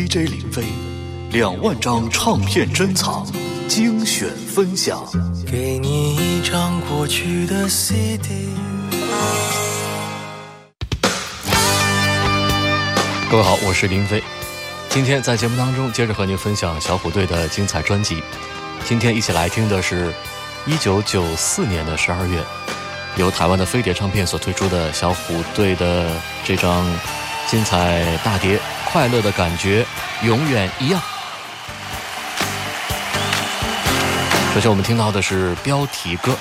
DJ 林飞，两万张唱片珍藏，精选分享。给你一张过去的 CD。各位好，我是林飞。今天在节目当中，接着和您分享小虎队的精彩专辑。今天一起来听的是一九九四年的十二月，由台湾的飞碟唱片所推出的小虎队的这张精彩大碟《快乐的感觉永远一样》。首先，我们听到的是标题歌。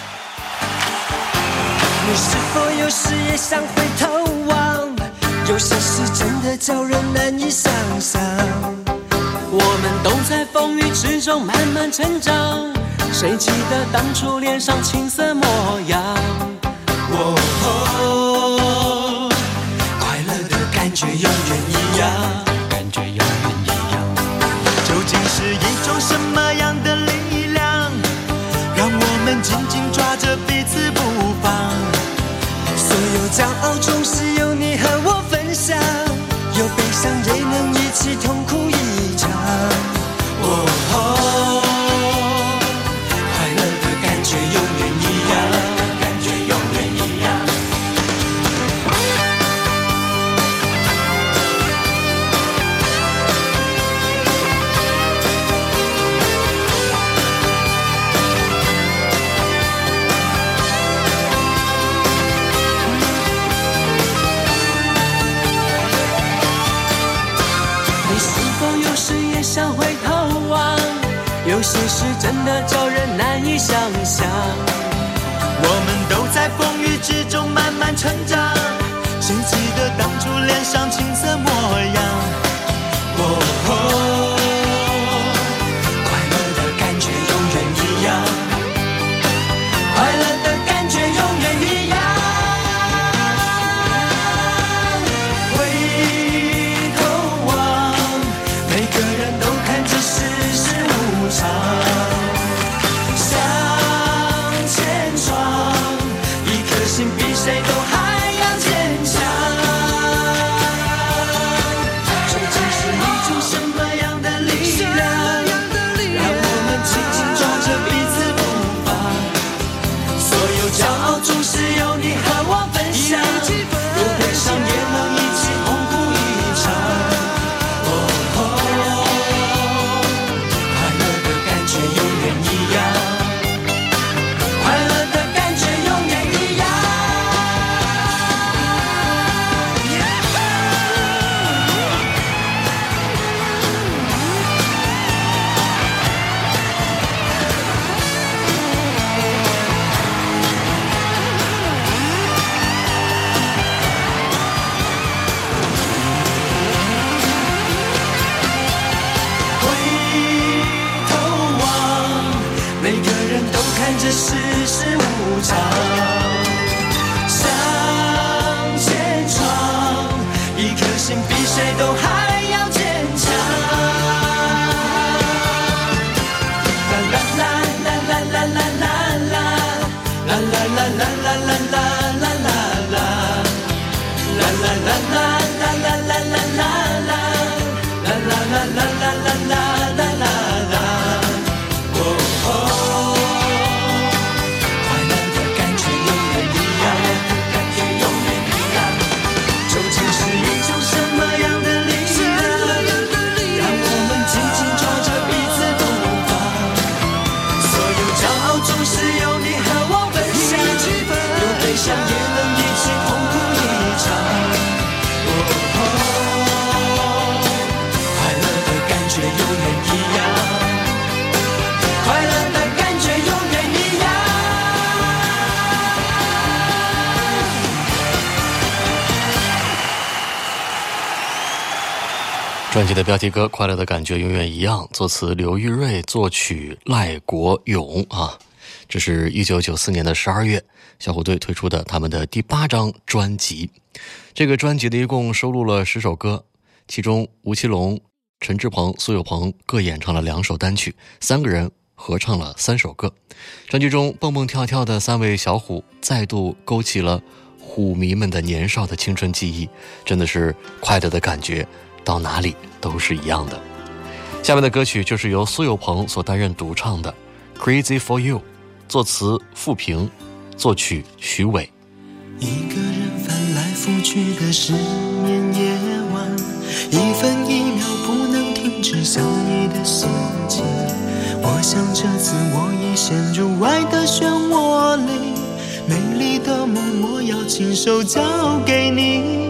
你是否有时也想回头望？有些事真的叫人难以想象。我们都在风雨之中慢慢成长，谁记得当初脸上青涩模样？哦，总是有你和我分享，有悲伤也能一起痛专辑的标题歌《快乐的感觉永远一样》，作词刘玉瑞，作曲赖国勇啊。这是一九九四年的十二月，小虎队推出的他们的第八张专辑。这个专辑的一共收录了十首歌，其中吴奇隆、陈志朋、苏有朋各演唱了两首单曲，三个人合唱了三首歌。专辑中蹦蹦跳跳的三位小虎，再度勾起了虎迷们的年少的青春记忆，真的是快乐的感觉到哪里都是一样的。下面的歌曲就是由苏有朋所担任独唱的《Crazy for You》，作词傅平，作曲徐伟。一个人翻来覆去的失眠夜晚，一分一秒不能停止想你的心情。我想这次我已陷入爱的漩涡里，美丽的梦我要亲手交给你，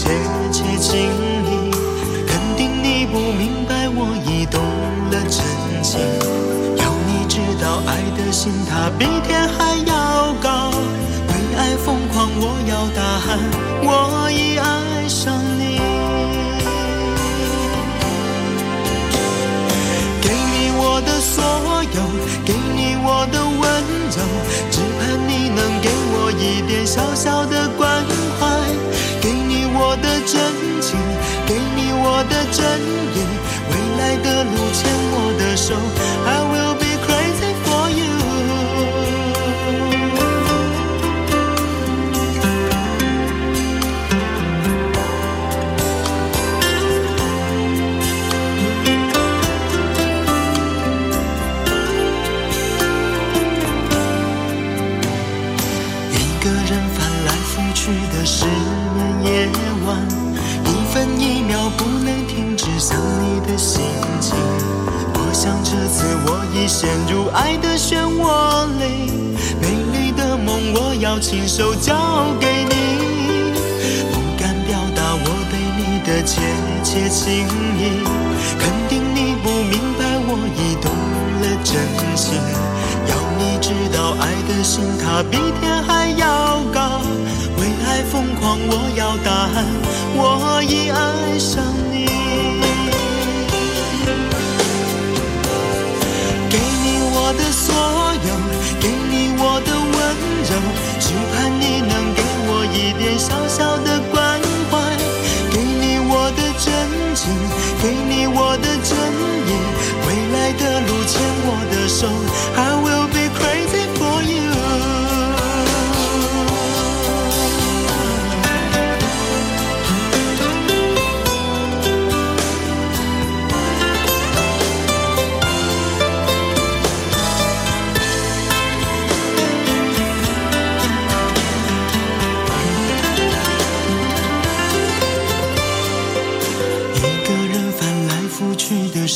切切情意，肯定你不明白我已动了真情。要你知道，爱的心它比天还要高，为爱疯狂，我要大喊，我已爱上你。给你我的所有，给你我的温柔，只盼你能给我一点小小的关未来的路牵我的手已陷入爱的漩涡里，美丽的梦我要亲手交给你，不敢表达我对你的切切情意，肯定你不明白我已动了真心。要你知道，爱的心它比天还要高，为爱疯狂，我要答案，我已爱上我的所有，给你我的温柔，只盼你能给我一点小小的关怀。给你我的真情，给你我的真意，未来的路牵我的手，I will be crazy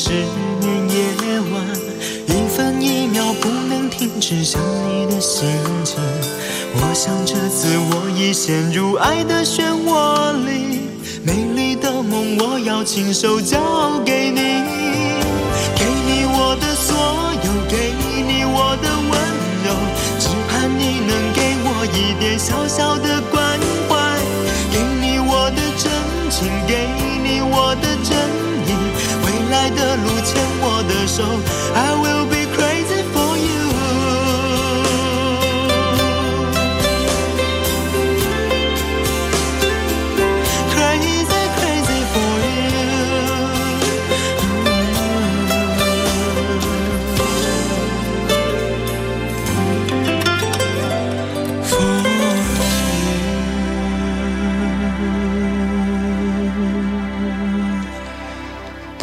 失眠夜晚，一分一秒不能停止想你的心情。我想这次我已陷入爱的漩涡里，美丽的梦我要亲手交给你，给你我的所有，给你我的温柔，只盼你能给我一点小小的关怀，给你我的真情，给你我的，路牵我的手，I will be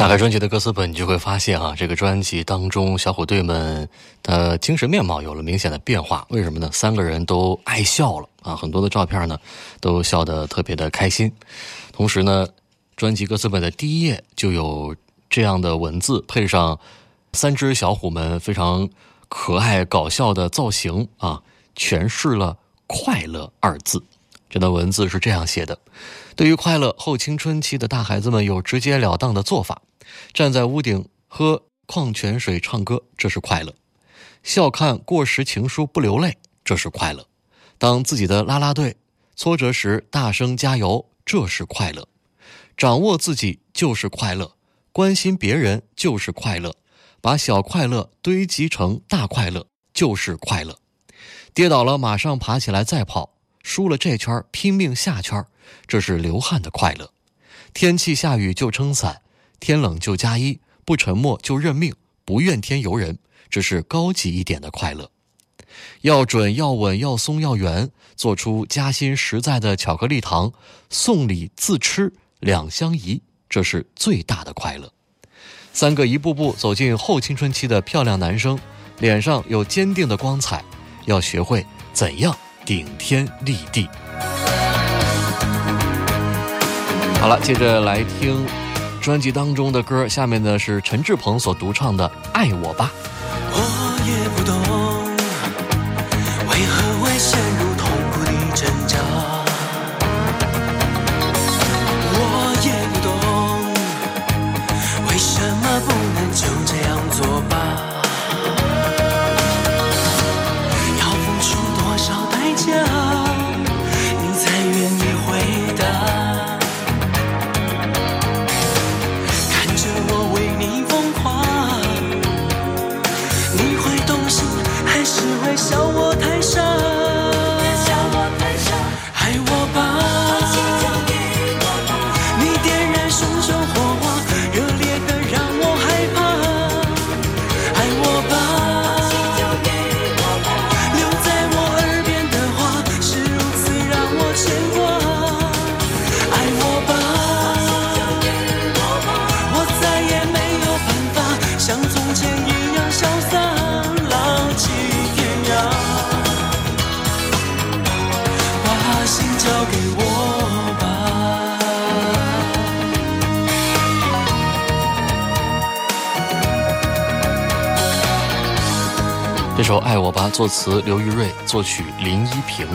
打开专辑的歌词本，你就会发现啊，这个专辑当中小虎队们的精神面貌有了明显的变化。为什么呢？三个人都爱笑了啊，很多的照片呢都笑得特别的开心。同时呢，专辑歌词本的第一页就有这样的文字，配上三只小虎们非常可爱搞笑的造型啊，诠释了“快乐”二字。这段文字是这样写的：对于快乐，后青春期的大孩子们有直截了当的做法。站在屋顶喝矿泉水唱歌，这是快乐；笑看过时情书不流泪，这是快乐；当自己的啦啦队挫折时大声加油，这是快乐；掌握自己就是快乐，关心别人就是快乐，把小快乐堆积成大快乐就是快乐；跌倒了马上爬起来再跑，输了这圈拼命下圈，这是流汗的快乐；天气下雨就撑伞。天冷就加衣，不沉默就认命，不怨天尤人，这是高级一点的快乐。要准要稳要松要圆，做出夹心实在的巧克力糖，送礼自吃两相宜，这是最大的快乐。三个一步步走进后青春期的漂亮男生，脸上有坚定的光彩，要学会怎样顶天立地。好了，接着来听专辑当中的歌，下面呢是陈志朋所独唱的《爱我吧》。我也不懂，为何为谁作词刘玉瑞，作曲林依萍。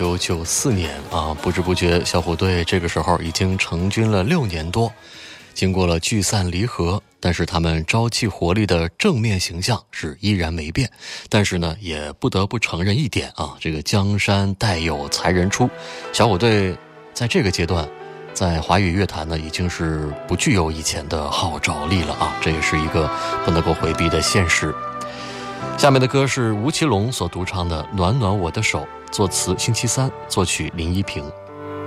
九九四年啊，不知不觉，小虎队这个时候已经成军了六年多。经过了聚散离合，但是他们朝气活力的正面形象是依然没变。但是呢，也不得不承认一点啊，这个江山代有才人出，小虎队在这个阶段，在华语乐坛呢，已经是不具有以前的号召力了啊，这也是一个不能够回避的现实。下面的歌是吴奇隆所独唱的《暖暖我的手》，作词星期三，作曲林依萍。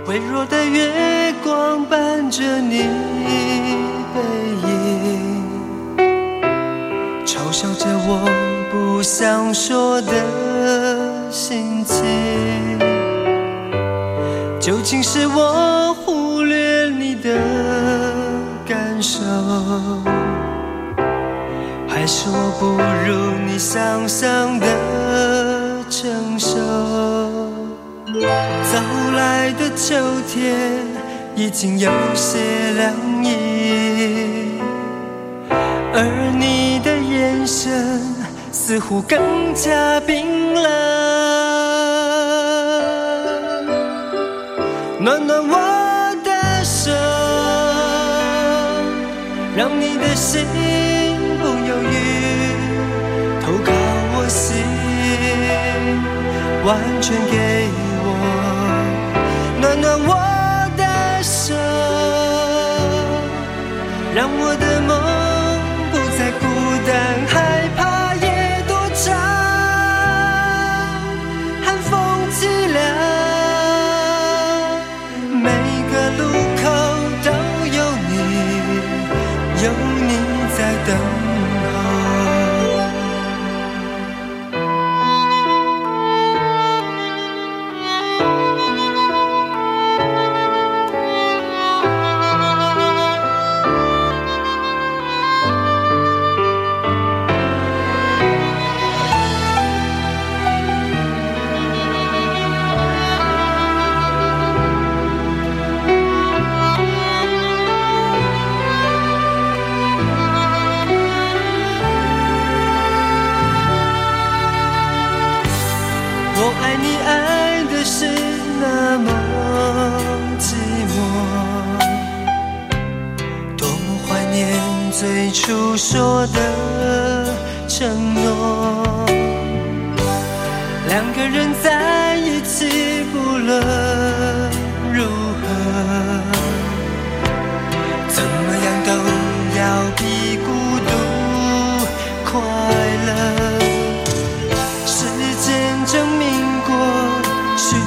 微弱的月光伴着你背影，嘲笑着我不想说的心情。究竟是我忽略你的感受，还是我不如你想象的成熟？早来的秋天已经有些凉意，而你的眼神似乎更加冰冷。暖暖我的手，让你的心完全给我。暖暖我的手，让我的梦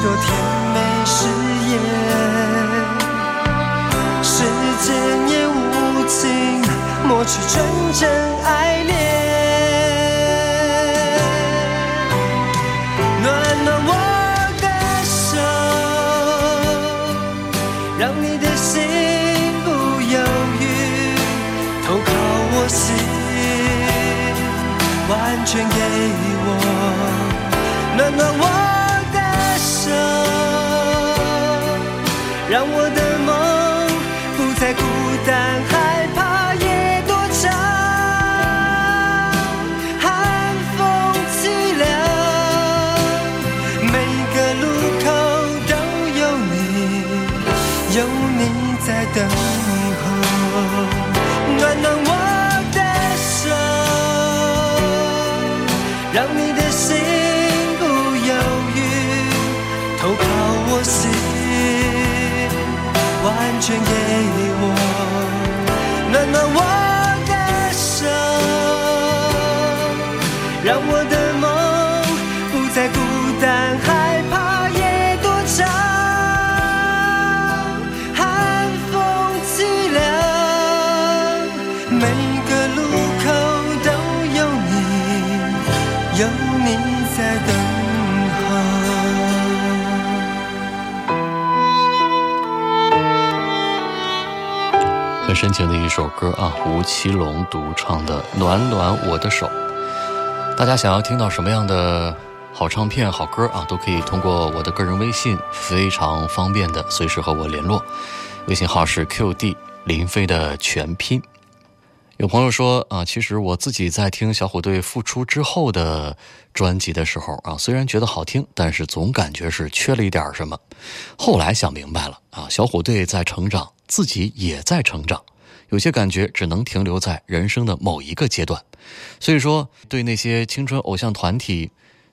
多甜美誓言，时间也无情抹去纯真爱恋。暖暖我的手，让你的心不犹豫，投靠我心。完全给我，暖暖我深情的一首歌啊，吴奇隆独唱的《暖暖我的手》。大家想要听到什么样的好唱片、好歌啊，都可以通过我的个人微信，非常方便的随时和我联络。微信号是 QD 林飞的全拼。有朋友说啊，其实我自己在听小虎队复出之后的专辑的时候啊，虽然觉得好听，但是总感觉是缺了一点什么。后来想明白了啊，小虎队在成长，自己也在成长，有些感觉只能停留在人生的某一个阶段。所以说，对那些青春偶像团体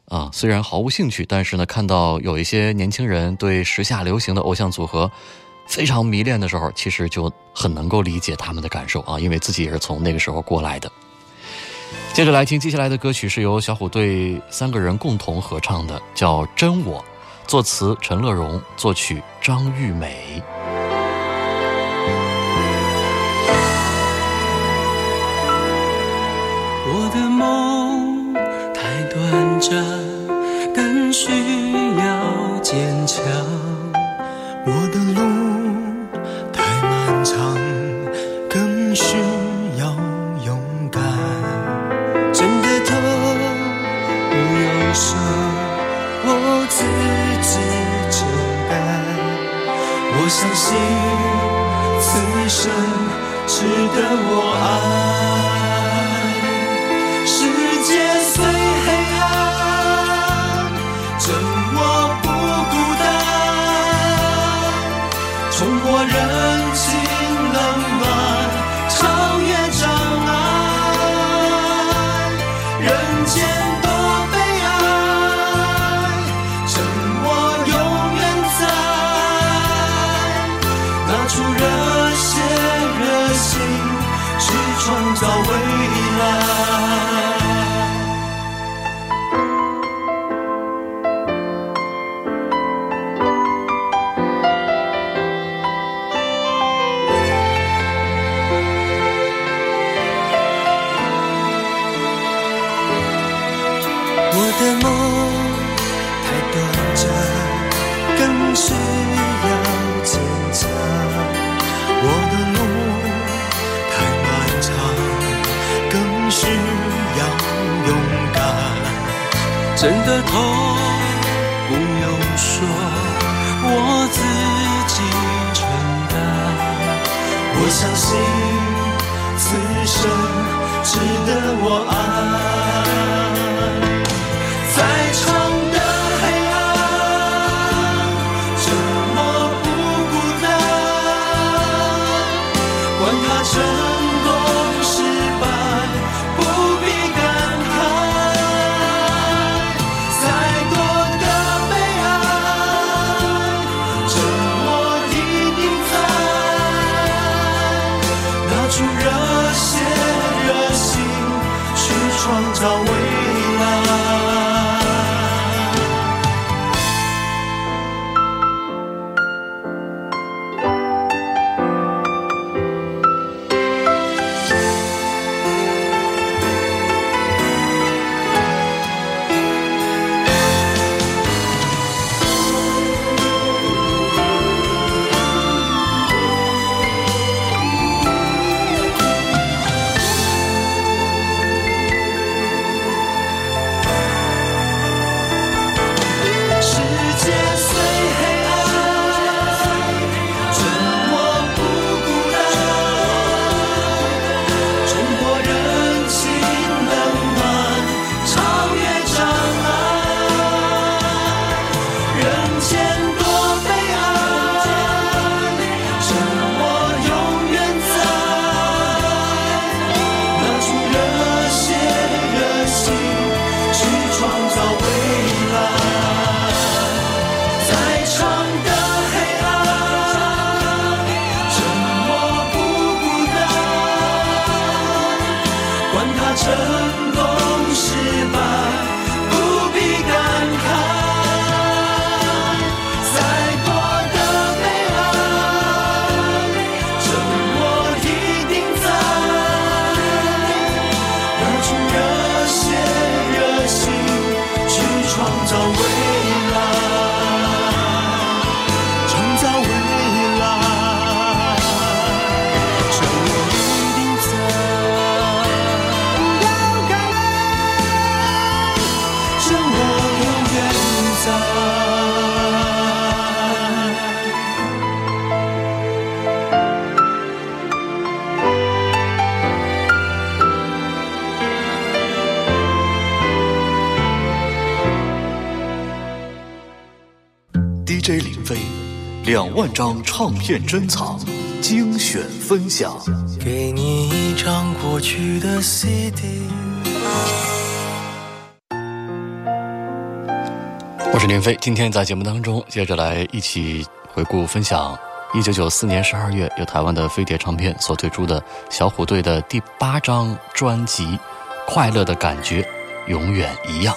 啊，虽然毫无兴趣，但是呢，看到有一些年轻人对时下流行的偶像组合。非常迷恋的时候，其实就很能够理解他们的感受啊，因为自己也是从那个时候过来的。接着来听接下来的歌曲，是由小虎队三个人共同合唱的，叫《真我》，作词陈乐融，作曲张玉美。我的梦太短暂，更需要坚强。我的路的我。需要坚强。我的路太漫长，更需要勇敢。真的痛不用说，我自己承担。我相信此生值得我爱。万张唱片珍藏，精选分享。给你一张过去的 CD。我是林飞，今天在节目当中，接着来一起回顾分享一九九四年十二月由台湾的飞碟唱片所推出的小虎队的第八张专辑《快乐的感觉永远一样。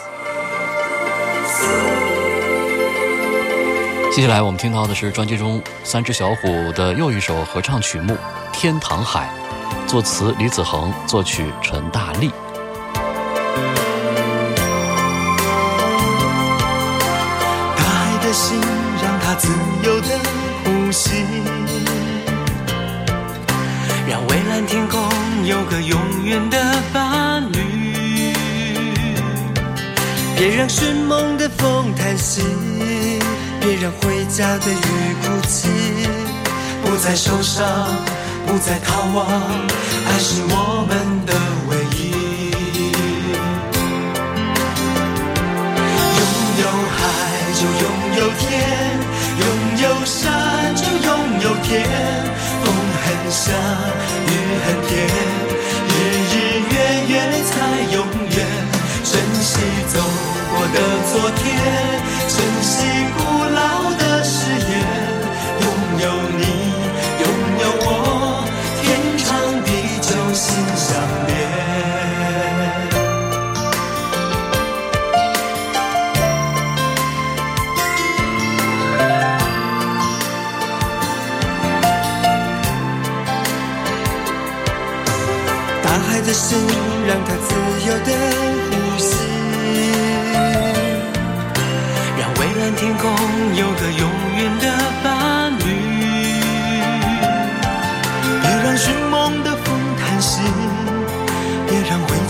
接下来我们听到的是专辑中三只小虎的又一首合唱曲目《天堂海》，作词李子恒，作曲陈大力。大海的心让它自由的呼吸，让蔚蓝天空有个永远的伴侣。别让寻梦的风叹息，别让回家的雨哭泣，不再受伤，不再逃亡，爱是我们的唯一。拥有海就拥有天，拥有山就拥有天，风很香，雨很甜，日日月月才永远。珍惜走过的昨天，珍惜古老的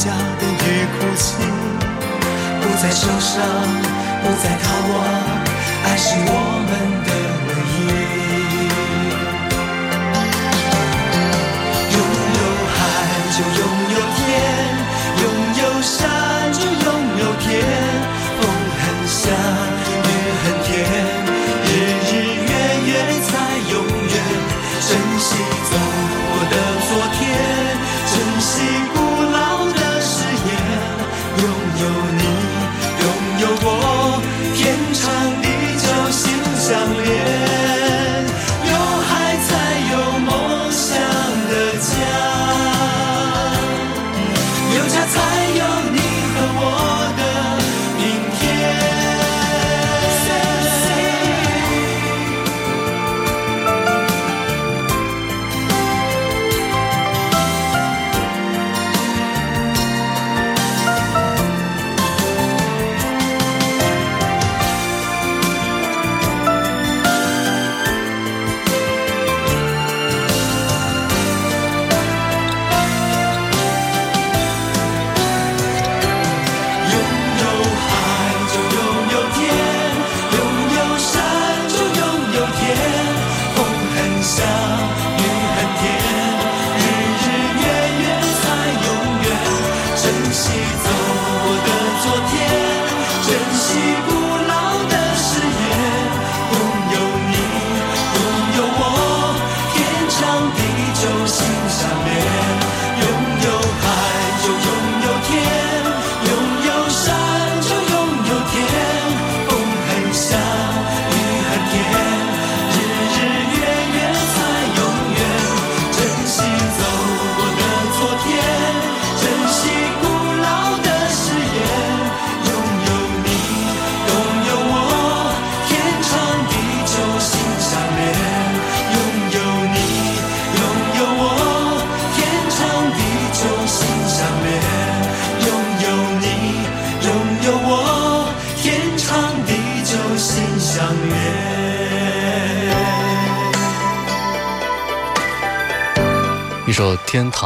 家的雨哭泣，不再受伤，不再逃亡，爱是我。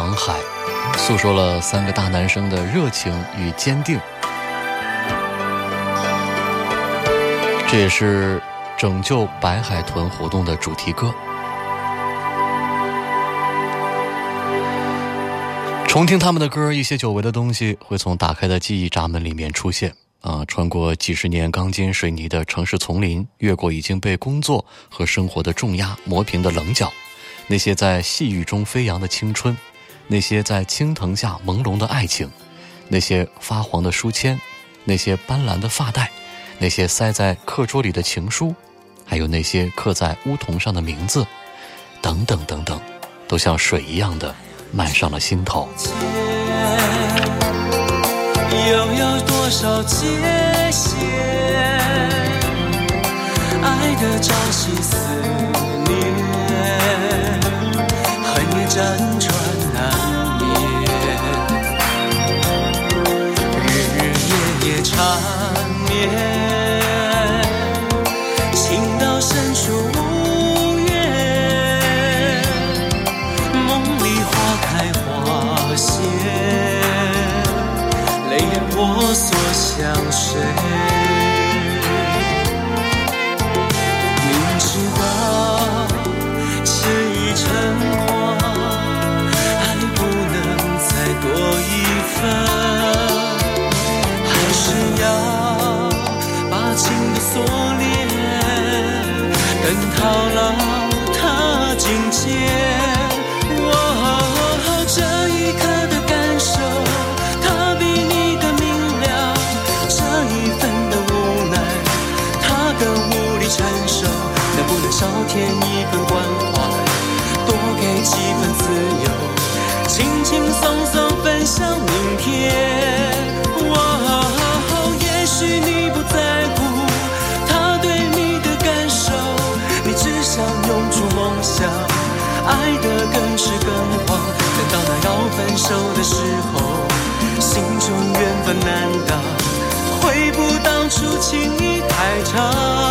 航《海》，诉说了三个大男生的热情与坚定。这也是拯救白海豚活动的主题歌。重听他们的歌，一些久违的东西会从打开的记忆闸门里面出现啊！穿过几十年钢筋水泥的城市丛林，越过已经被工作和生活的重压磨平的棱角，那些在细雨中飞扬的青春，那些在青藤下朦胧的爱情，那些发黄的书签，那些斑斓的发带，那些塞在课桌里的情书，还有那些刻在梧桐上的名字，等等等等，都像水一样的漫上了心头。又有多少界限？爱的朝夕思念，恨也辗手的时候，心中缘分难挡，悔不当初情谊太长，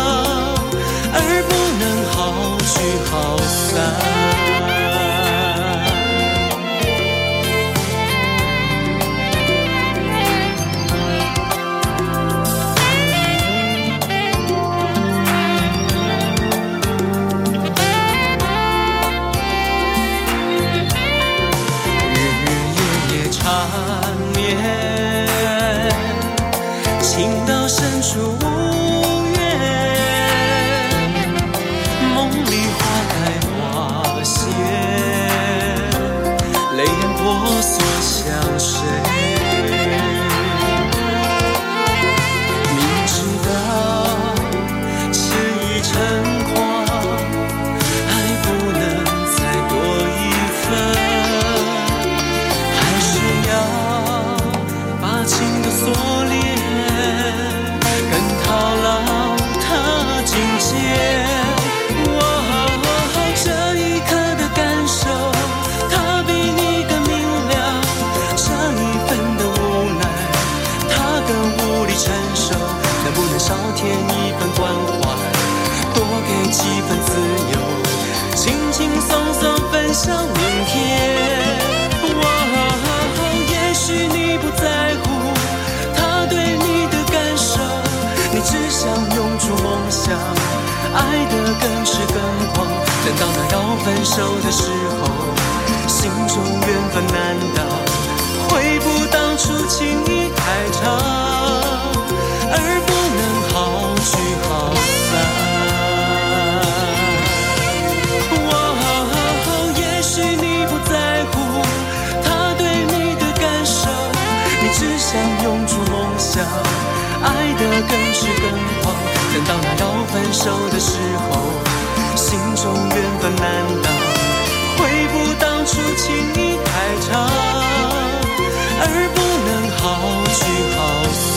更是更狂。等到那要分手的时候，心中缘分难挡，悔不当初情谊太长，而不能好聚好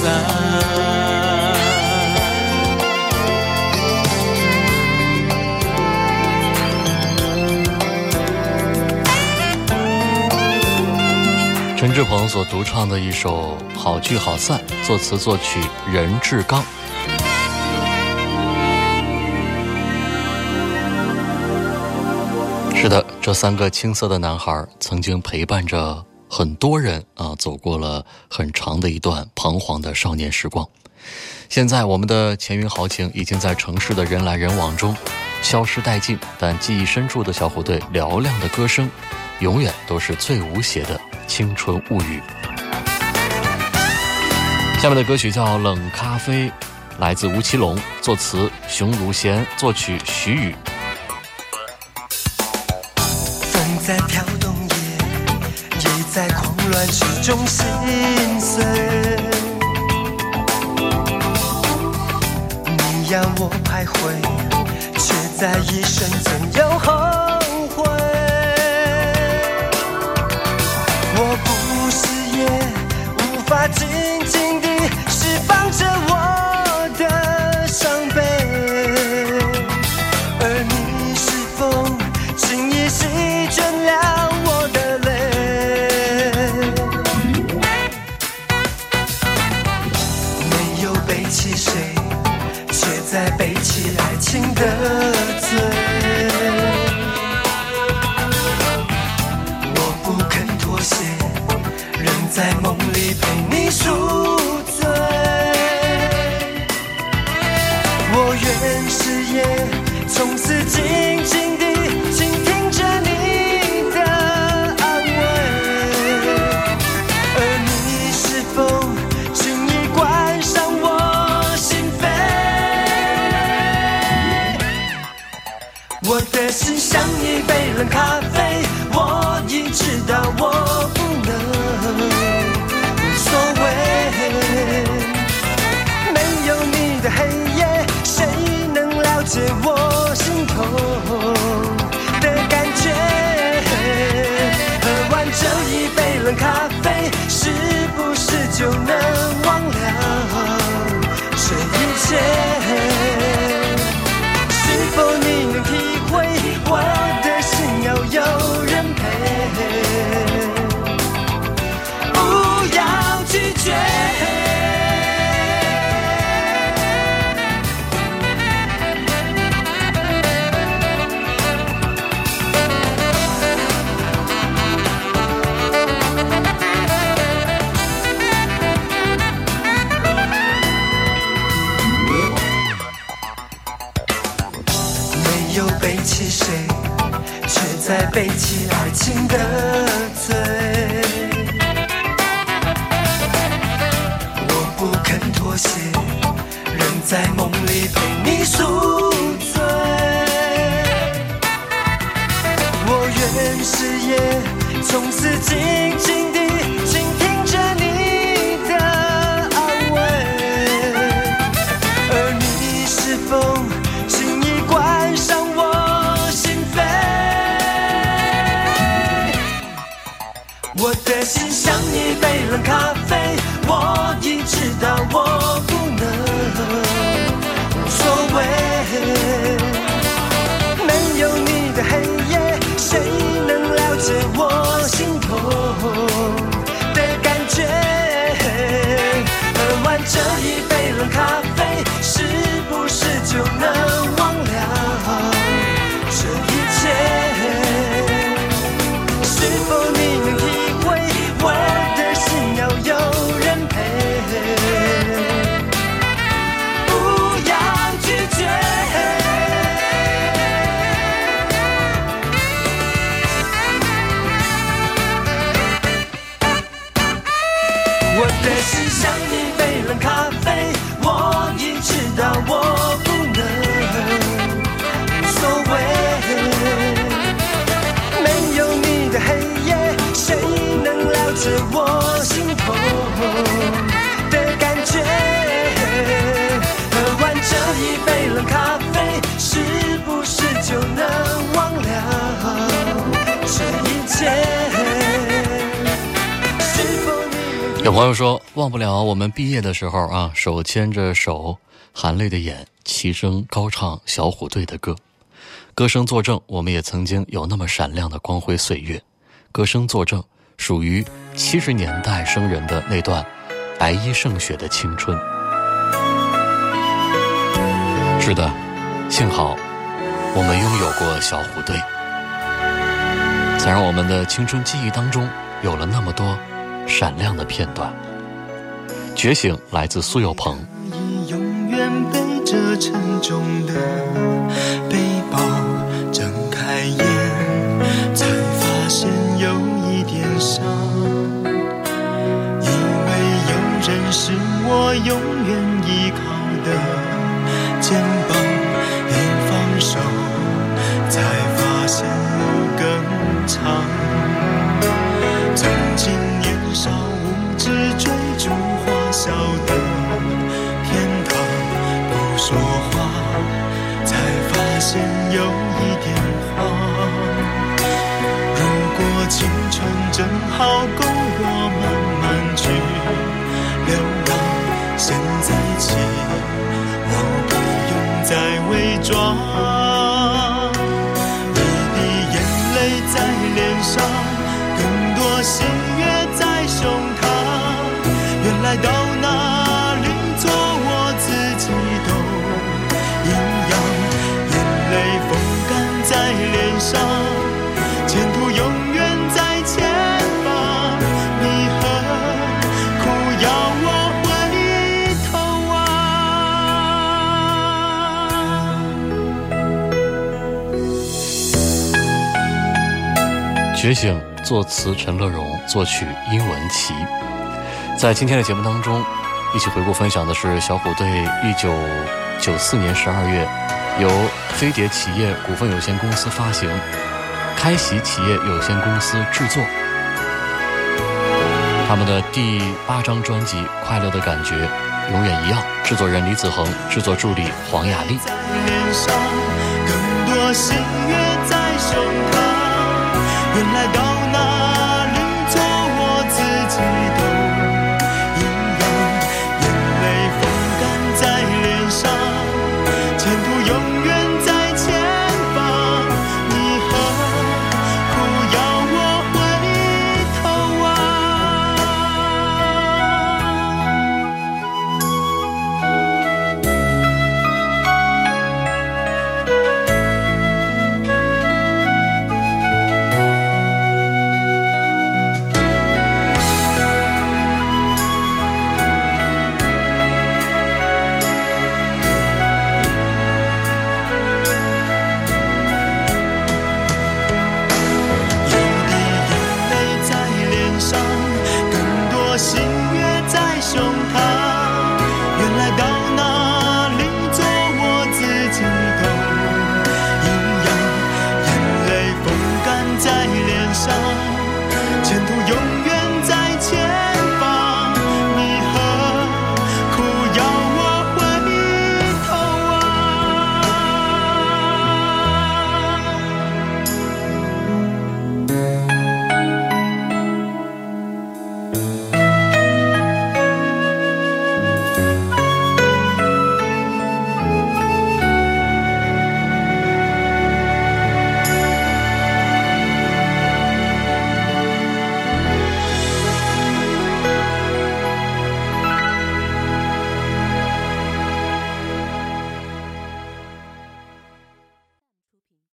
散。陈志朋所独唱的一首《好聚好散》，作词作曲任志刚。是的，这三个青涩的男孩曾经陪伴着很多人啊，走过了很长的一段彷徨的少年时光。现在，我们的前云豪情已经在城市的人来人往中消失殆尽，但记忆深处的小虎队嘹亮的歌声，永远都是最无邪的青春物语。下面的歌曲叫《冷咖啡》，来自吴奇隆，作词熊汝贤，作曲徐宇。风在飘动也，也在狂乱之中心碎。你让我徘徊，却在一瞬间是不是就能从此，静静。有朋友说，忘不了我们毕业的时候啊，手牵着手，含泪的眼，齐声高唱小虎队的歌。歌声作证，我们也曾经有那么闪亮的光辉岁月。歌声作证，属于七十年代生人的那段白衣胜雪的青春。是的，幸好我们拥有过小虎队，才让我们的青春记忆当中有了那么多闪亮的片段。觉醒来自苏有朋。已永远背着沉重的背包，睁开眼才发现有一点伤。以为有人是我永远依靠的肩膀，一放手才发现路更长。笑的天堂不说话，才发现有一点慌。如果青春正好，够我慢慢去流浪。现在起。觉醒，作词陈乐融，作曲殷文琪。在今天的节目当中，一起回顾分享的是小虎队一九九四年十二月由飞碟企业股份有限公司发行，开喜企业有限公司制作。他们的第八张专辑《快乐的感觉》永远一样。制作人李子恒，制作助理黄雅莉。在脸上，更多喜悦在胸膛。原来到哪里做我自己的